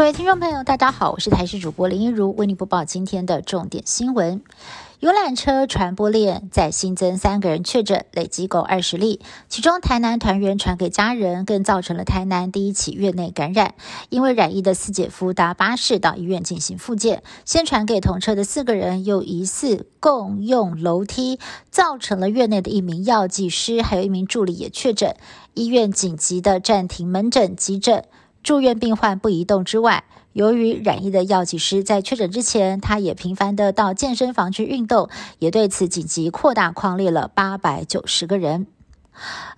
各位听众朋友，大家好，我是台视主播林一如，为您播报今天的重点新闻。游览车传播链再新增三个人确诊，累计共二十例，其中台南团员传给家人，更造成了台南第一起院内感染。因为染疫的四姐夫搭巴士到医院进行复健，先传给同车的四个人，又疑似共用楼梯，造成了院内的一名药剂师还有一名助理也确诊，医院紧急的暂停门诊急诊。住院病患不移动之外，由于染疫的药剂师在确诊之前，他也频繁的到健身房去运动，也对此紧急扩大框列了八百九十个人。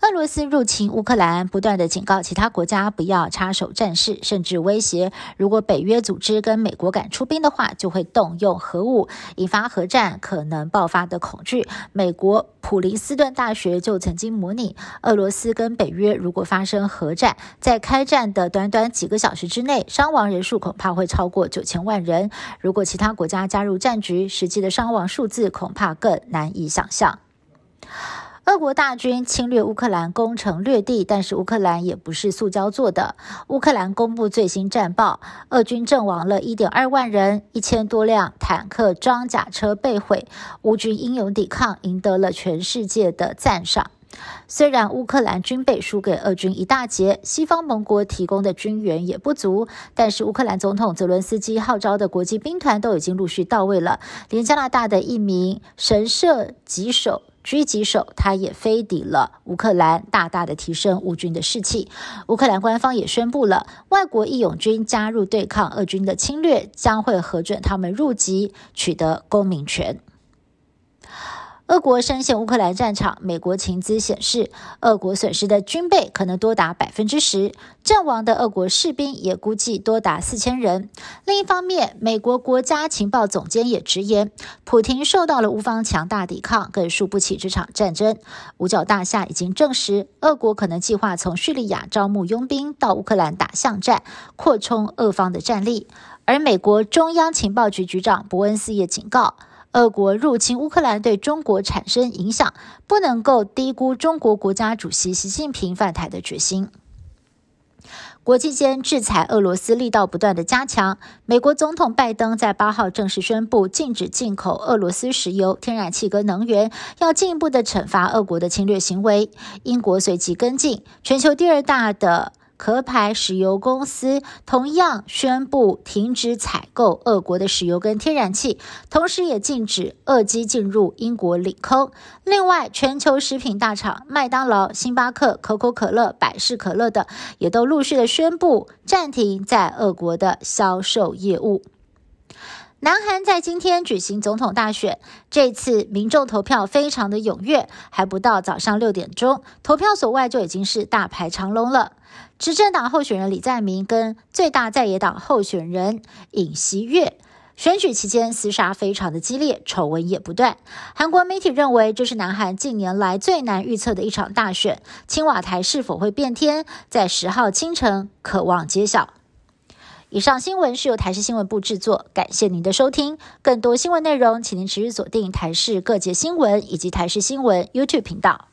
俄罗斯入侵乌克兰，不断的警告其他国家不要插手战事，甚至威胁，如果北约组织跟美国敢出兵的话，就会动用核武，引发核战可能爆发的恐惧。美国普林斯顿大学就曾经模拟，俄罗斯跟北约如果发生核战，在开战的短短几个小时之内，伤亡人数恐怕会超过九千万人。如果其他国家加入战局，实际的伤亡数字恐怕更难以想象。俄国大军侵略乌克兰，攻城略地，但是乌克兰也不是塑胶做的。乌克兰公布最新战报，俄军阵亡了一点二万人，一千多辆坦克、装甲车被毁。乌军英勇抵抗，赢得了全世界的赞赏。虽然乌克兰军备输给俄军一大截，西方盟国提供的军援也不足，但是乌克兰总统泽伦斯基号召的国际兵团都已经陆续到位了。连加拿大的一名神射击手。狙击手，他也飞抵了乌克兰，大大的提升乌军的士气。乌克兰官方也宣布了，外国义勇军加入对抗俄军的侵略，将会核准他们入籍，取得公民权。俄国深陷乌克兰战场，美国情资显示，俄国损失的军备可能多达百分之十，阵亡的俄国士兵也估计多达四千人。另一方面，美国国家情报总监也直言，普京受到了乌方强大抵抗，更输不起这场战争。五角大厦已经证实，俄国可能计划从叙利亚招募佣兵到乌克兰打巷战，扩充俄方的战力。而美国中央情报局局长伯恩斯也警告。俄国入侵乌克兰对中国产生影响，不能够低估中国国家主席习近平犯台的决心。国际间制裁俄罗斯力道不断的加强，美国总统拜登在八号正式宣布禁止进口俄罗斯石油、天然气跟能源，要进一步的惩罚俄国的侵略行为。英国随即跟进，全球第二大的。壳牌石油公司同样宣布停止采购俄国的石油跟天然气，同时也禁止俄机进入英国领空。另外，全球食品大厂麦当劳、星巴克、可口可乐、百事可乐等，也都陆续的宣布暂停在俄国的销售业务。南韩在今天举行总统大选，这次民众投票非常的踊跃，还不到早上六点钟，投票所外就已经是大排长龙了。执政党候选人李在明跟最大在野党候选人尹锡悦选举期间厮杀非常的激烈，丑闻也不断。韩国媒体认为这是南韩近年来最难预测的一场大选，青瓦台是否会变天，在十号清晨可望揭晓。以上新闻是由台视新闻部制作，感谢您的收听。更多新闻内容，请您持续锁定台视各界新闻以及台视新闻 YouTube 频道。